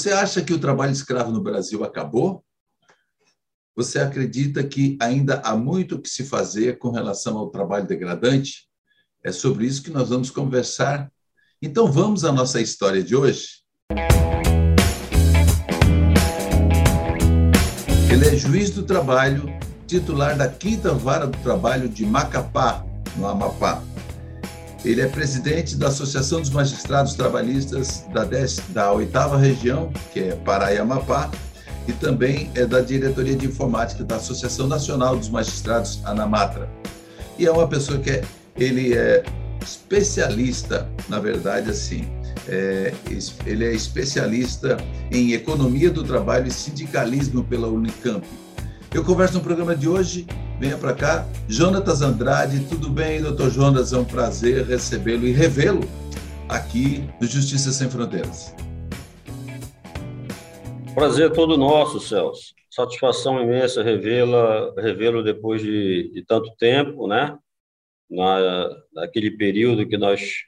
Você acha que o trabalho escravo no Brasil acabou? Você acredita que ainda há muito que se fazer com relação ao trabalho degradante? É sobre isso que nós vamos conversar. Então vamos à nossa história de hoje. Ele é juiz do trabalho, titular da Quinta Vara do Trabalho de Macapá, no Amapá. Ele é presidente da Associação dos Magistrados Trabalhistas da, 10, da oitava região, que é Pará e Amapá, e também é da diretoria de informática da Associação Nacional dos Magistrados Anamatra. E é uma pessoa que é, ele é especialista, na verdade, assim, é, ele é especialista em economia do trabalho e sindicalismo pela Unicamp. Eu converso no programa de hoje, venha para cá, Jonatas Andrade, tudo bem, doutor Jonas? É um prazer recebê-lo e revê-lo aqui no Justiça Sem Fronteiras. Prazer todo nosso, Celso. Satisfação imensa revê-la, revê-lo depois de, de, tanto tempo, né? Na, naquele período que nós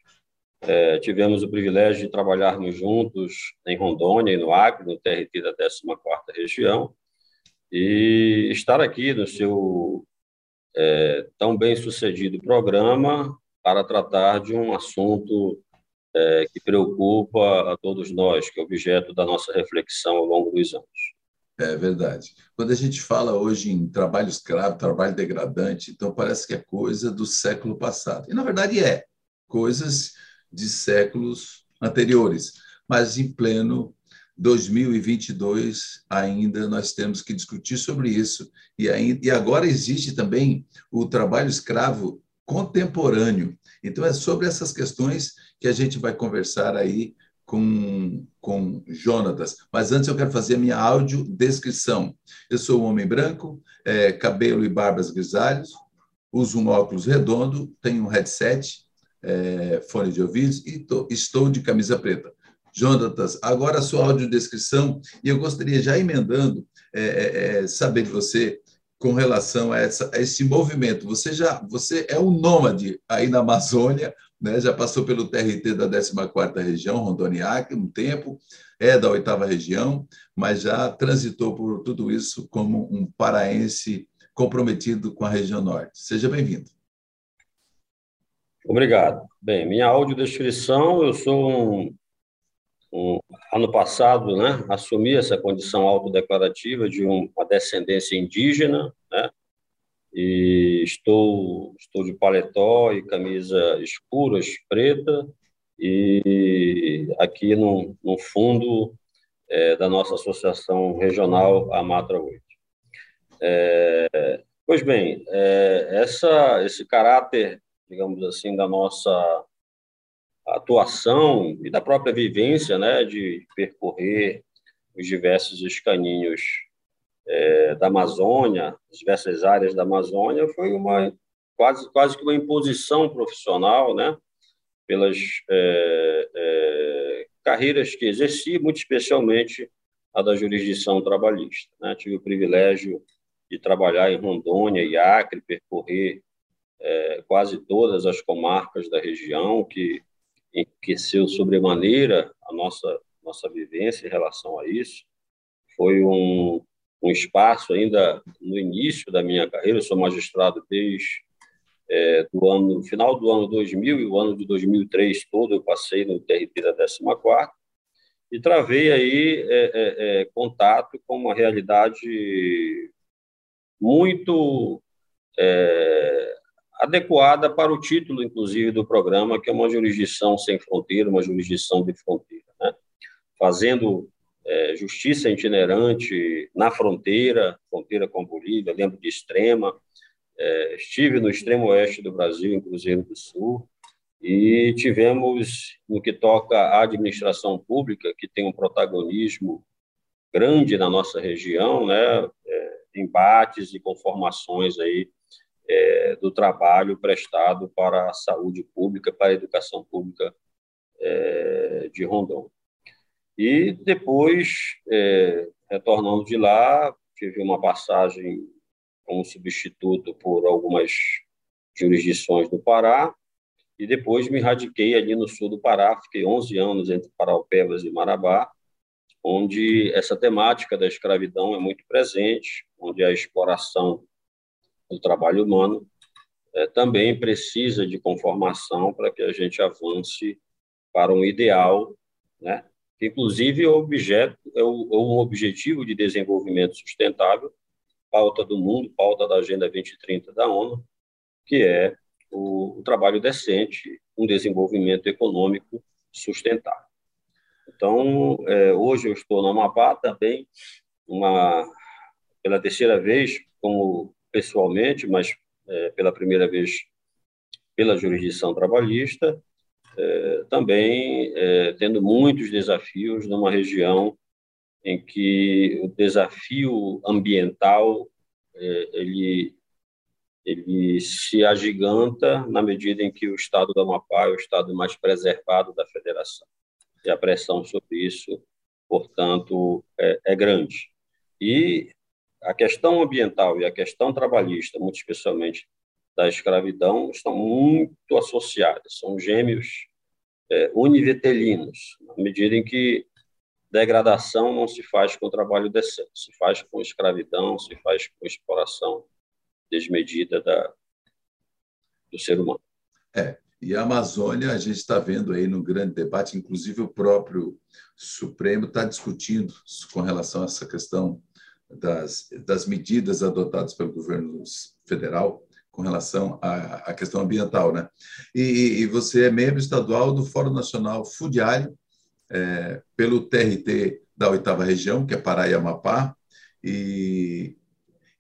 é, tivemos o privilégio de trabalharmos juntos em Rondônia e no Acre, no TRT da 14ª Região, e estar aqui no seu é, tão bem sucedido programa para tratar de um assunto é, que preocupa a todos nós, que é objeto da nossa reflexão ao longo dos anos. É verdade. Quando a gente fala hoje em trabalho escravo, trabalho degradante, então parece que é coisa do século passado. E, na verdade, é coisas de séculos anteriores, mas em pleno 2022 ainda nós temos que discutir sobre isso. E, ainda, e agora existe também o trabalho escravo contemporâneo. Então, é sobre essas questões que a gente vai conversar aí com, com Jonatas. Mas antes eu quero fazer a minha audiodescrição. Eu sou um homem branco, é, cabelo e barbas grisalhos, uso um óculos redondo, tenho um headset, é, fone de ouvidos e tô, estou de camisa preta. Jonatas, agora a sua audiodescrição, e eu gostaria, já emendando, é, é, é, saber de você com relação a, essa, a, esse movimento. Você já você é um nômade aí na Amazônia, né? já passou pelo TRT da 14ª Região, Rondoniac, um tempo, é da oitava região, mas já transitou por tudo isso como um paraense comprometido com a região norte. Seja bem-vindo. Obrigado. Bem, minha audiodescrição, eu sou um um, ano passado, né, assumi essa condição autodeclarativa de uma descendência indígena, né, e estou estou de paletó e camisa escuras preta e aqui no, no fundo é, da nossa associação regional Amatra 8. É, pois bem, é, essa esse caráter, digamos assim, da nossa atuação e da própria vivência, né, de percorrer os diversos escaninhos é, da Amazônia, as diversas áreas da Amazônia, foi uma quase quase que uma imposição profissional, né, pelas é, é, carreiras que exerci, muito especialmente a da jurisdição trabalhista. Né? Tive o privilégio de trabalhar em Rondônia e Acre, percorrer é, quase todas as comarcas da região, que enriqueceu sobremaneira a nossa nossa vivência em relação a isso. Foi um, um espaço ainda no início da minha carreira, eu sou magistrado desde é, do ano final do ano 2000 e o ano de 2003 todo eu passei no TRT da 14 e travei aí é, é, é, contato com uma realidade muito é, adequada para o título, inclusive, do programa, que é uma jurisdição sem fronteira, uma jurisdição de fronteira, né? fazendo é, justiça itinerante na fronteira, fronteira com a Bolívia, lembro de Extrema, é, estive no extremo oeste do Brasil, em Cruzeiro do Sul, e tivemos, no que toca à administração pública, que tem um protagonismo grande na nossa região, né, é, embates e conformações aí é, do trabalho prestado para a saúde pública, para a educação pública é, de Rondônia. E depois, é, retornando de lá, tive uma passagem como substituto por algumas jurisdições do Pará, e depois me radiquei ali no sul do Pará, fiquei 11 anos entre Paraupebas e Marabá, onde essa temática da escravidão é muito presente, onde a exploração do trabalho humano é, também precisa de conformação para que a gente avance para um ideal, né? que inclusive é o objeto é o, é um objetivo de desenvolvimento sustentável, pauta do mundo, pauta da Agenda 2030 da ONU, que é o, o trabalho decente, um desenvolvimento econômico sustentável. Então, é, hoje eu estou no Amapá também, uma, pela terceira vez, como pessoalmente, mas é, pela primeira vez pela jurisdição trabalhista, é, também é, tendo muitos desafios numa região em que o desafio ambiental é, ele ele se agiganta na medida em que o estado do Amapá é o estado mais preservado da federação e a pressão sobre isso, portanto, é, é grande. E a questão ambiental e a questão trabalhista, muito especialmente da escravidão, estão muito associadas, são gêmeos é, na medida em que degradação não se faz com trabalho decente, se faz com escravidão, se faz com exploração desmedida da, do ser humano. É, e a Amazônia, a gente está vendo aí no grande debate, inclusive o próprio Supremo está discutindo com relação a essa questão das, das medidas adotadas pelo governo federal com relação à, à questão ambiental, né? E, e, você é membro estadual do Fórum Nacional Fudiário, é, pelo TRT da oitava região, que é Pará e Amapá, e,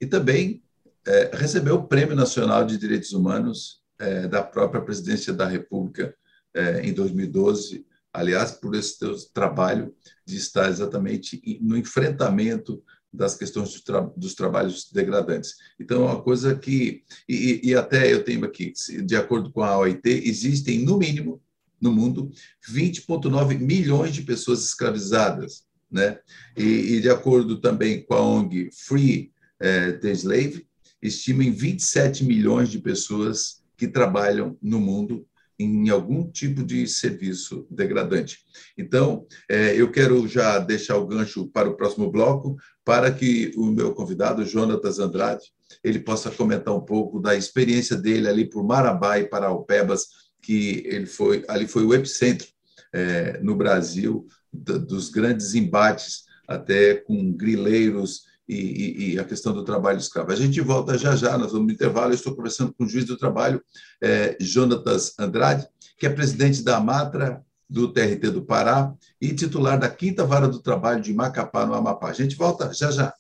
e também é, recebeu o Prêmio Nacional de Direitos Humanos é, da própria Presidência da República é, em 2012, aliás, por esse teu trabalho de estar exatamente no enfrentamento das questões dos, tra dos, trabalhos degradantes. Então, é uma coisa que, e, e, até eu tenho aqui, de acordo com a OIT, existem, no mínimo, no mundo, 20,9 milhões de pessoas escravizadas. Né? E, e, de acordo também com a ONG Free eh, the Slave, estima em 27 milhões de pessoas que trabalham no mundo em algum tipo de serviço degradante. Então, é, eu quero já deixar o gancho para o próximo bloco, para que o meu convidado, Jonatas Andrade, ele possa comentar um pouco da experiência dele ali por Marabá e Paraupebas, que ele foi ali foi o epicentro é, no Brasil dos grandes embates, até com grileiros e, e, e, a questão do trabalho escravo. A gente volta já já, nós vamos no intervalo. Eu estou conversando com o juiz do trabalho, é, Jonatas Andrade, que é presidente da Amatra do TRT do Pará e titular da Quinta Vara do Trabalho de Macapá, no Amapá. A gente volta já já.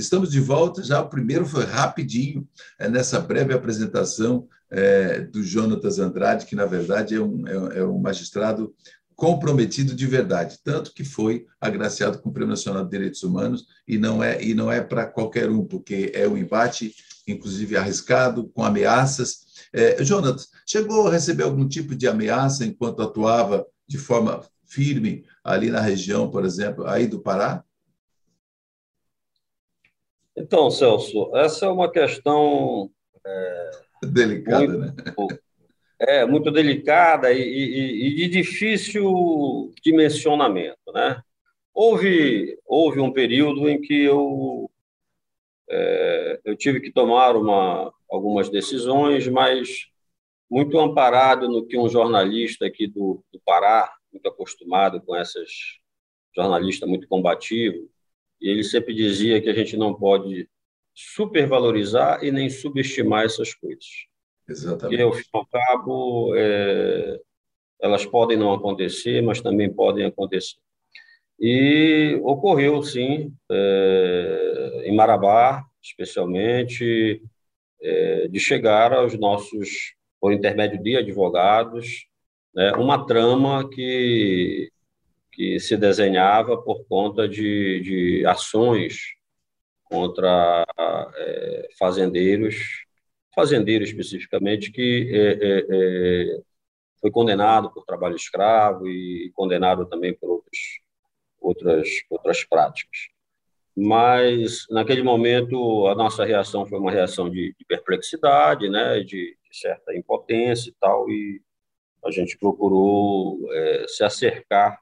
Estamos de volta, já o primeiro foi rapidinho, é, nessa breve apresentação é, do Jonatas Andrade, que na verdade é um, é, é um magistrado comprometido de verdade, tanto que foi agraciado com o Prêmio Nacional de Direitos Humanos e não é e não é para qualquer um, porque é um embate, inclusive arriscado, com ameaças. É, Jonatas, chegou a receber algum tipo de ameaça enquanto atuava de forma firme ali na região, por exemplo, aí do Pará? Então, Celso, essa é uma questão é, delicada, muito, né? É, muito delicada e, e, e, de difícil dimensionamento, né? Houve, houve um período em que eu, é, eu tive que tomar uma, algumas decisões, mas muito amparado no que um jornalista aqui do, do Pará, muito acostumado com essas jornalista muito combativo, e ele sempre dizia que a gente não pode supervalorizar e nem subestimar essas coisas. Exatamente. Porque, ao fim e ao cabo, é, elas podem não acontecer, mas também podem acontecer. E ocorreu, sim, é, em Marabá, especialmente, é, de chegar aos nossos, por intermédio de advogados, né, uma trama que que se desenhava por conta de, de ações contra é, fazendeiros, fazendeiro especificamente, que é, é, é, foi condenado por trabalho escravo e condenado também por outros, outras, outras práticas. mas naquele momento a nossa reação foi uma reação de, de perplexidade, né, de, de, certa impotência e tal, e a gente procurou é, se acercar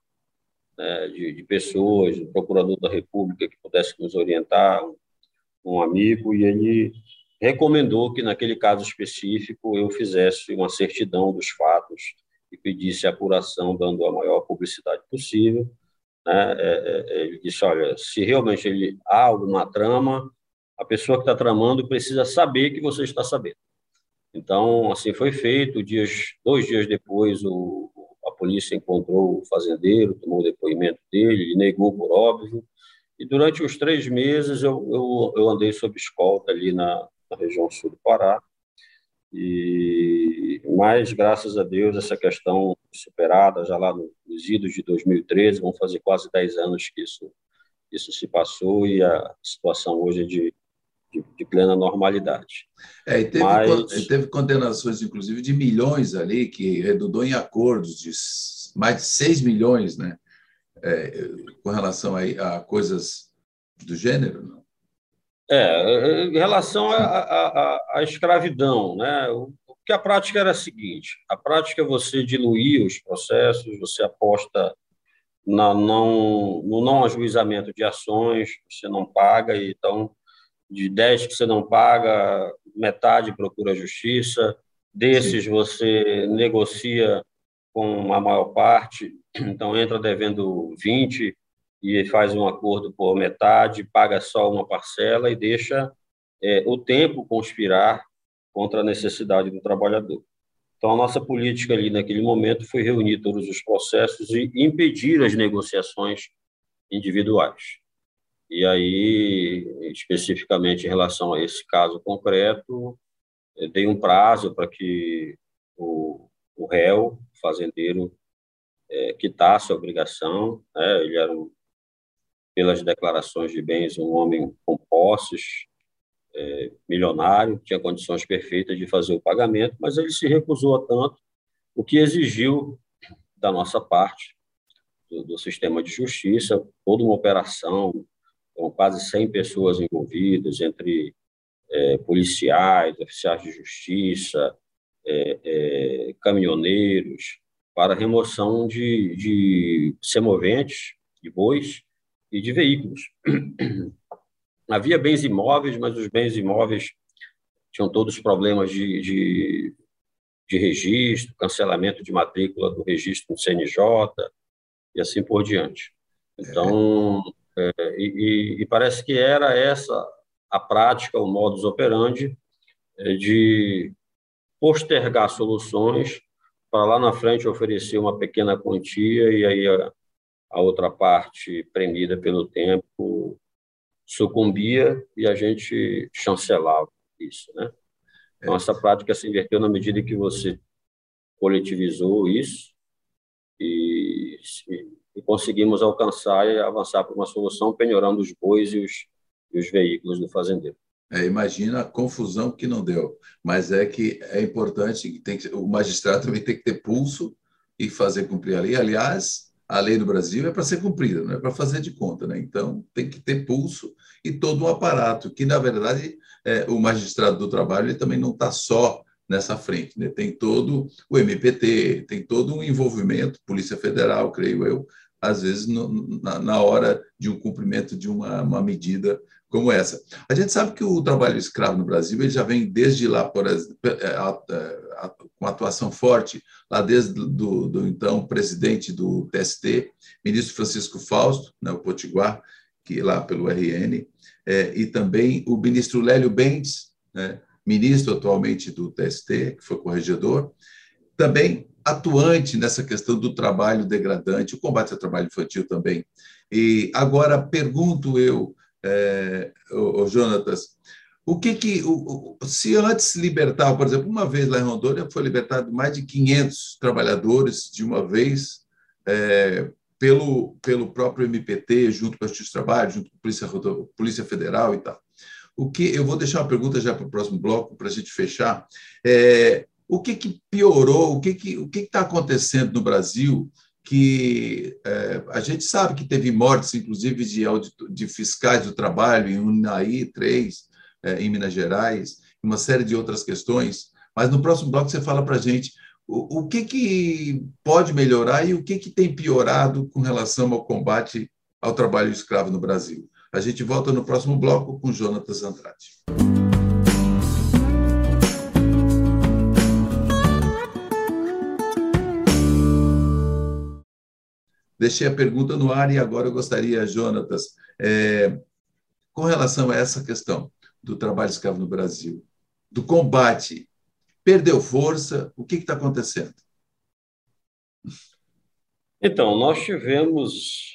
né, de, de, pessoas, do procurador da República que pudesse nos orientar, um, um amigo, e ele recomendou que naquele caso específico eu fizesse uma certidão dos fatos e pedisse apuração, dando a maior publicidade possível né, é, é, ele disse, olha, se realmente ele, há alguma trama, a pessoa que está tramando precisa saber que você está sabendo. Então, assim foi feito. Dias, dois dias depois, o, a polícia encontrou o fazendeiro, tomou o depoimento dele, ele negou por óbvio. E durante os três meses eu, eu, eu andei sob escolta ali na, na região sul do Pará. E mas graças a Deus essa questão superada já lá nos idos de 2013, vão fazer quase 10 anos que isso isso se passou e a situação hoje é de, de, de plena normalidade. É, e teve, mas... teve condenações, inclusive, de milhões ali, que redundou em acordos de mais de 6 milhões, né? É, com relação a, a coisas do gênero, não? É, em relação à escravidão, né? Porque a prática era a seguinte: a prática é você diluir os processos, você aposta na não, no não ajuizamento de ações, você não paga, então, de 10 que você não paga, metade procura justiça, desses Sim. você negocia com a maior parte, então entra devendo 20, e faz um acordo por metade, paga só uma parcela e deixa é, o tempo conspirar contra a necessidade do trabalhador. Então, a nossa política ali naquele momento foi reunir todos os processos e impedir as negociações individuais. E aí, especificamente em relação a esse caso concreto, dei um prazo para que o, o réu, o fazendeiro, é, quitasse a obrigação. Né? Ele era um pelas declarações de bens, um homem com posses, é, milionário, tinha condições perfeitas de fazer o pagamento, mas ele se recusou a tanto, o que exigiu da nossa parte, do, do sistema de justiça, toda uma operação, com quase 100 pessoas envolvidas, entre é, policiais, oficiais de justiça, é, é, caminhoneiros, para remoção de, de semoventes, de bois, e de veículos. Havia bens imóveis, mas os bens imóveis tinham todos problemas de, de, de registro, cancelamento de matrícula do registro no CNJ e assim por diante. Então, é, e, e, parece que era essa a prática, o modus operandi é, de postergar soluções para lá na frente oferecer uma pequena quantia e aí a outra parte, premida pelo tempo, sucumbia e a gente chancelava isso, né? Então, essa prática se inverteu na medida que você coletivizou isso e, e conseguimos alcançar e avançar para uma solução penhorando os bois e os, e os veículos do fazendeiro. É, imagina a confusão que não deu, mas é que é importante que, que o magistrado também tem que ter pulso e fazer cumprir a lei. Aliás, a lei do Brasil é para ser cumprida, não é para fazer de conta. Né? Então, tem que ter pulso e todo um aparato, que, na verdade, é, o magistrado do trabalho ele também não está só nessa frente. Né? Tem todo o MPT, tem todo um envolvimento, Polícia Federal, creio eu, às vezes no, na, na, hora de um cumprimento de uma, uma medida como essa. A gente sabe que o trabalho escravo no Brasil ele já vem desde lá, por, é, com atuação forte, lá desde do, do então presidente do TST, ministro Francisco Fausto, né, o Potiguar, que lá pelo RN, é, e também o ministro Lélio Bentes, né, ministro atualmente do TST, que foi corregedor, também atuante nessa questão do trabalho degradante, o combate ao trabalho infantil também. E agora pergunto eu, é, o, o Jonatas, o que que, o, o, se antes libertava, por exemplo, uma vez lá em Rondônia foi libertado mais de 500 trabalhadores de uma vez é, pelo, pelo próprio MPT, junto com a Justiça do Trabalho, junto com a Polícia, Polícia Federal e tal. O que eu vou deixar uma pergunta já para o próximo bloco para a gente fechar. É, o que, que piorou? O que que o que está acontecendo no Brasil? Que é, a gente sabe que teve mortes, inclusive de, de fiscais do trabalho em Unaí 3, é, em Minas Gerais, uma série de outras questões. Mas no próximo bloco você fala para a gente o, o, que, que pode melhorar e o que, que tem piorado com relação ao combate ao trabalho escravo no Brasil. A gente volta no próximo bloco com Jonatas Andrade. Deixei a pergunta no ar e agora eu gostaria, Jonatas, é, com relação a essa questão, do trabalho escravo no Brasil, do combate, perdeu força? O que está acontecendo? Então, nós tivemos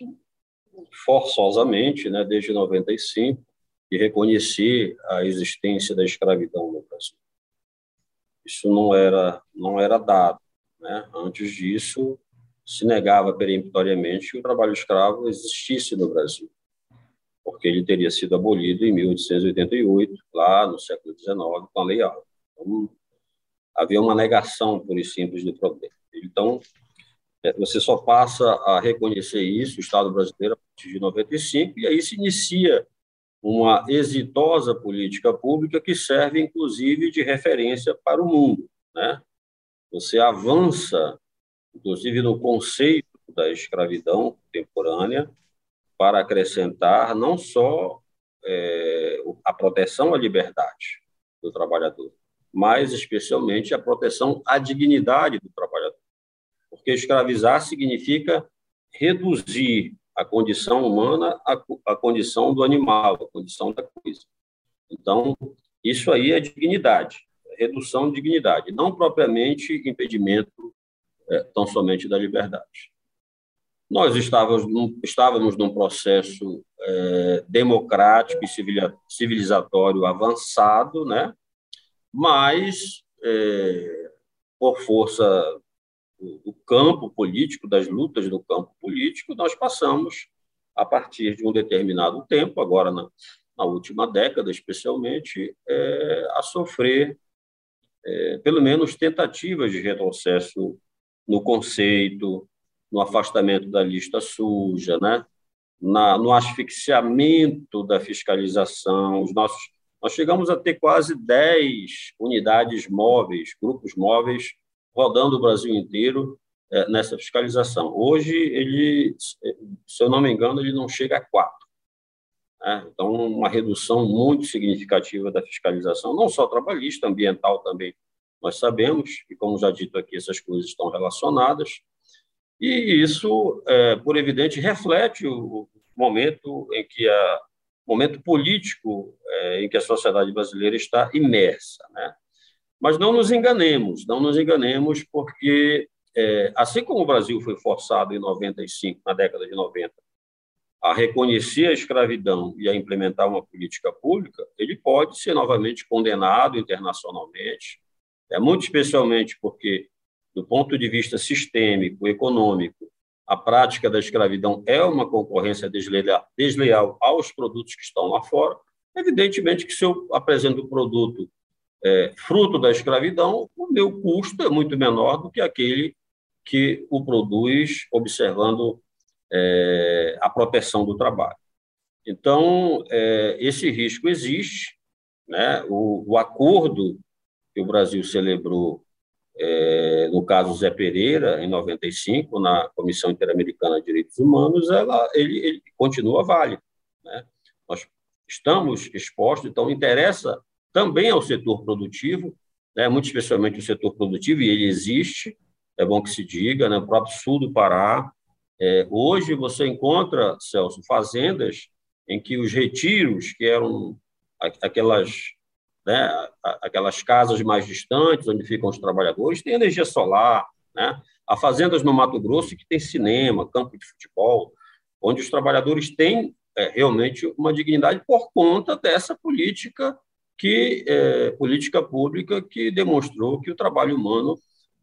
forçosamente, né, desde 95, de reconhecer a existência da escravidão no Brasil. Isso não era não era dado, né? Antes disso, se negava peremptoriamente que o trabalho escravo existisse no Brasil, porque ele teria sido abolido em 1888, lá no século XIX, com a Lei Áurea. Então, havia uma negação, por e simples, do problema. Então, é, você só passa a reconhecer isso, o Estado brasileiro, a partir de 95, e aí se inicia uma exitosa política pública que serve, inclusive, de referência para o mundo. Né? Você avança inclusive no conceito da escravidão contemporânea, para acrescentar não só é, a proteção à liberdade do trabalhador, mas especialmente a proteção à dignidade do trabalhador. Porque escravizar significa reduzir a condição humana à, à condição do animal, à condição da coisa. Então, isso aí é dignidade, redução de dignidade, não propriamente impedimento é, tão somente da liberdade. Nós estávamos num, estávamos num processo é, democrático e civilizatório avançado, né? mas, é, por força do campo político, das lutas do campo político, nós passamos, a partir de um determinado tempo, agora na, na última década especialmente, é, a sofrer, pelo menos, tentativas de retrocesso no conceito, no afastamento da lista suja, né? Na, no asfixiamento da fiscalização. Os nossos, nós chegamos a ter quase 10 unidades móveis, grupos móveis, rodando o Brasil inteiro é, nessa fiscalização. Hoje, ele, se eu não me engano, ele não chega a quatro. Né? Então, uma redução muito significativa da fiscalização, não só trabalhista, ambiental também nós sabemos, e como já dito aqui, essas coisas estão relacionadas, e isso, é, por evidente, reflete o momento em que a momento político é, em que a sociedade brasileira está imersa, né? Mas não nos enganemos, não nos enganemos, porque é, assim como o Brasil foi forçado em 95, na década de 90, a reconhecer a escravidão e a implementar uma política pública, ele pode ser novamente condenado internacionalmente, é muito especialmente porque, do ponto de vista sistêmico, econômico, a prática da escravidão é uma concorrência desleal, desleal aos produtos que estão lá fora. Evidentemente que se eu apresento o produto é, fruto da escravidão, o meu custo é muito menor do que aquele que o produz observando é, a proteção do trabalho. Então, é, esse risco existe. Né? O, o acordo que o Brasil celebrou, é, no caso Zé Pereira, em 95, na Comissão Interamericana de Direitos Humanos, ela, ele, ele continua válido. Né? Nós estamos expostos, então interessa também ao setor produtivo, né, muito especialmente o setor produtivo, e ele existe, é bom que se diga, né, no próprio sul do Pará. É, hoje você encontra, Celso, fazendas em que os retiros, que eram aquelas né, aquelas casas mais distantes, onde ficam os trabalhadores, tem energia solar, né? Há fazendas no Mato Grosso que tem cinema, campo de futebol, onde os trabalhadores têm é, realmente uma dignidade por conta dessa política que é, política pública que demonstrou que o trabalho humano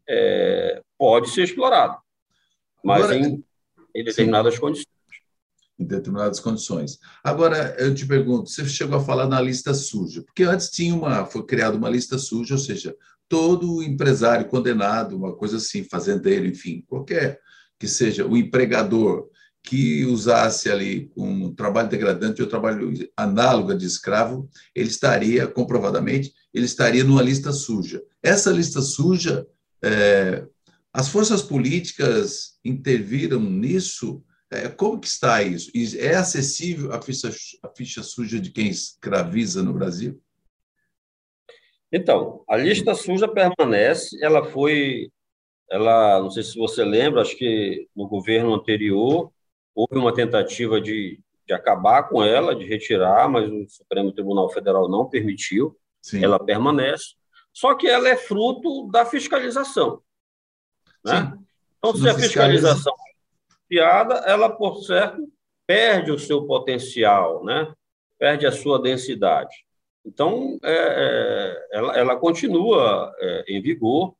é, pode ser explorado, mas Agora, em, em determinadas sim. condições em determinadas condições. Agora, eu te pergunto, você chegou a falar na lista suja, porque antes tinha uma, foi criada uma lista suja, ou seja, todo empresário condenado, uma coisa assim, fazendeiro, enfim, qualquer que seja o empregador que usasse ali um trabalho degradante ou trabalho análogo de escravo, ele estaria, comprovadamente, ele estaria numa lista suja. Essa lista suja, é, as forças políticas interviram nisso? É, como que está isso? É acessível a ficha, a ficha suja de quem escraviza no Brasil? Então, a lista suja permanece, ela foi, ela, não sei se você lembra, acho que no governo anterior, Houve uma tentativa de, de acabar com ela, de retirar, mas o Supremo Tribunal Federal não permitiu. Sim. Ela permanece. Só que ela é fruto da fiscalização. Né? Então, se a fiscalização piada, ela, por certo, perde o seu potencial, né? perde a sua densidade. Então, é, é, ela, ela continua é, em vigor,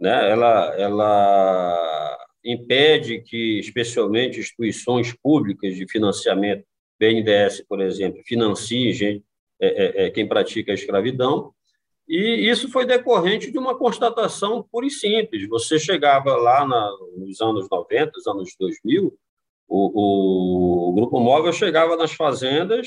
né? ela, ela impede que, especialmente, instituições públicas de financiamento, BNDES, por exemplo, financiem gente, é, é, é, quem pratica a escravidão, e isso foi decorrente de uma constatação pura e simples. Você chegava lá na, nos anos 90, nos anos 2000, o, o, o, Grupo Móvel chegava nas fazendas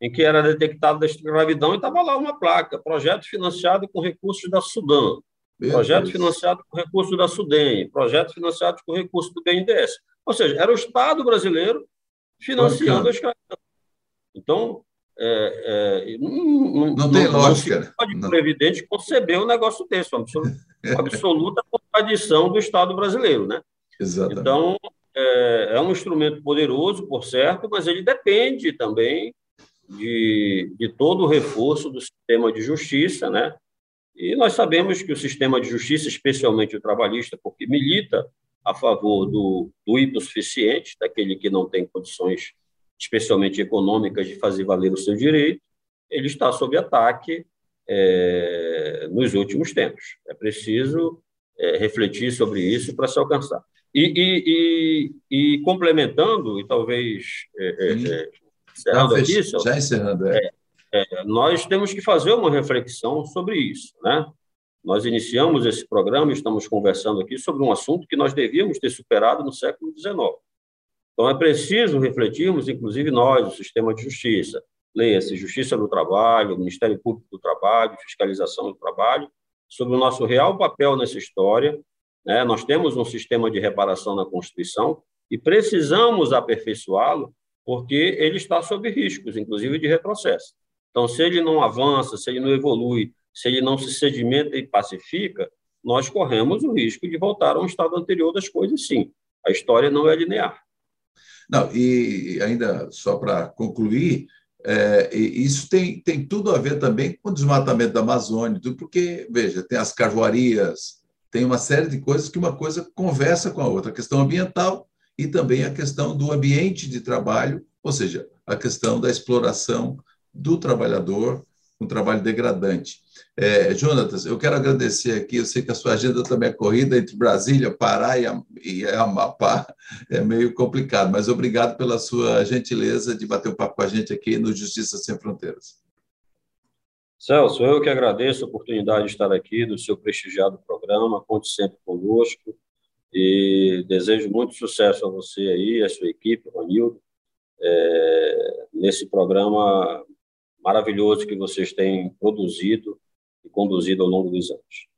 em que era detectada a escravidão e estava lá uma placa, projeto financiado com recursos da Sudã. Meu projeto Deus. financiado com recurso da SUDEM, projeto financiado com recurso do BNDES. Ou seja, era o Estado brasileiro financiando a escravidão. Então, é, é, não, não, tem não, lógica. Não pode, não. evidente, conceber um negócio desse, uma absoluta, uma absoluta contradição do Estado brasileiro. Né? Exatamente. Então, é, é, um instrumento poderoso, por certo, mas ele depende também de, de todo o reforço do sistema de justiça, né? E nós sabemos que o sistema de justiça, especialmente o trabalhista, porque milita a favor do, do hipossuficiente, daquele que não tem condições, especialmente econômicas, de fazer valer o seu direito, ele está sob ataque é, nos últimos tempos. É preciso é, refletir sobre isso para se alcançar. E, e, e, e, complementando, e talvez é, é, é encerrando Não, aqui, já encerrando, é. É, nós temos que fazer uma reflexão sobre isso, né? Nós iniciamos esse programa, estamos conversando aqui sobre um assunto que nós devíamos ter superado no século XIX. Então, é preciso refletirmos, inclusive nós, o sistema de justiça, leia-se Justiça do Trabalho, Ministério Público do Trabalho, Fiscalização do Trabalho, sobre o nosso real papel nessa história. Né? Nós temos um sistema de reparação na Constituição e precisamos aperfeiçoá-lo porque ele está sob riscos, inclusive de retrocesso. Então, se ele não avança, se ele não evolui, se ele não se sedimenta e pacifica, nós corremos o risco de voltar a um estado anterior das coisas, sim. A história não é linear. Não, e ainda só para concluir, é, isso tem, tem tudo a ver também com o desmatamento da Amazônia, porque, veja, tem as carvoarias, tem uma série de coisas que uma coisa conversa com a outra, a questão ambiental e também a questão do ambiente de trabalho, ou seja, a questão da exploração do trabalhador, um trabalho degradante. É, Jonatas, eu quero agradecer aqui, eu sei que a sua agenda também é corrida entre Brasília, Pará e Amapá, é meio complicado, mas obrigado pela sua gentileza de bater um papo com a gente aqui no Justiça Sem Fronteiras. Celso, eu que agradeço a oportunidade de estar aqui, do seu prestigiado programa, conte sempre conosco, e desejo muito sucesso a você aí, a sua equipe, Ronildo, é, nesse programa maravilhoso que vocês têm produzido e conduzido ao longo dos anos.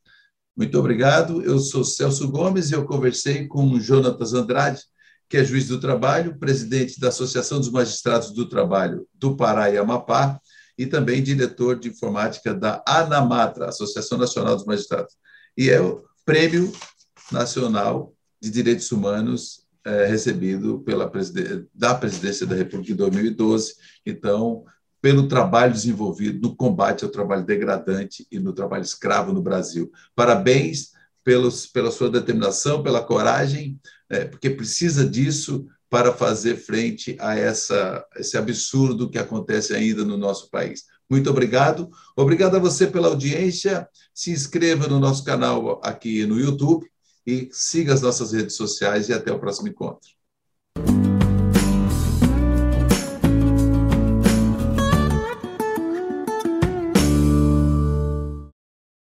Muito obrigado. Eu sou Celso Gomes e eu conversei com Jonatas Andrade, que é juiz do trabalho, presidente da Associação dos Magistrados do Trabalho do Pará e Amapá e também diretor de informática da ANAMATRA, Associação Nacional dos Magistrados. E é o Prêmio Nacional de Direitos Humanos é, recebido pela da Presidência da República em 2012. Então, pelo trabalho desenvolvido no combate ao trabalho degradante e no trabalho escravo no Brasil. Parabéns pelos, pela sua determinação, pela coragem, é, porque precisa disso para fazer frente a essa, esse absurdo que acontece ainda no nosso país. Muito obrigado. Obrigado a você pela audiência. Se inscreva no nosso canal aqui no YouTube e siga as nossas redes sociais e até o próximo encontro.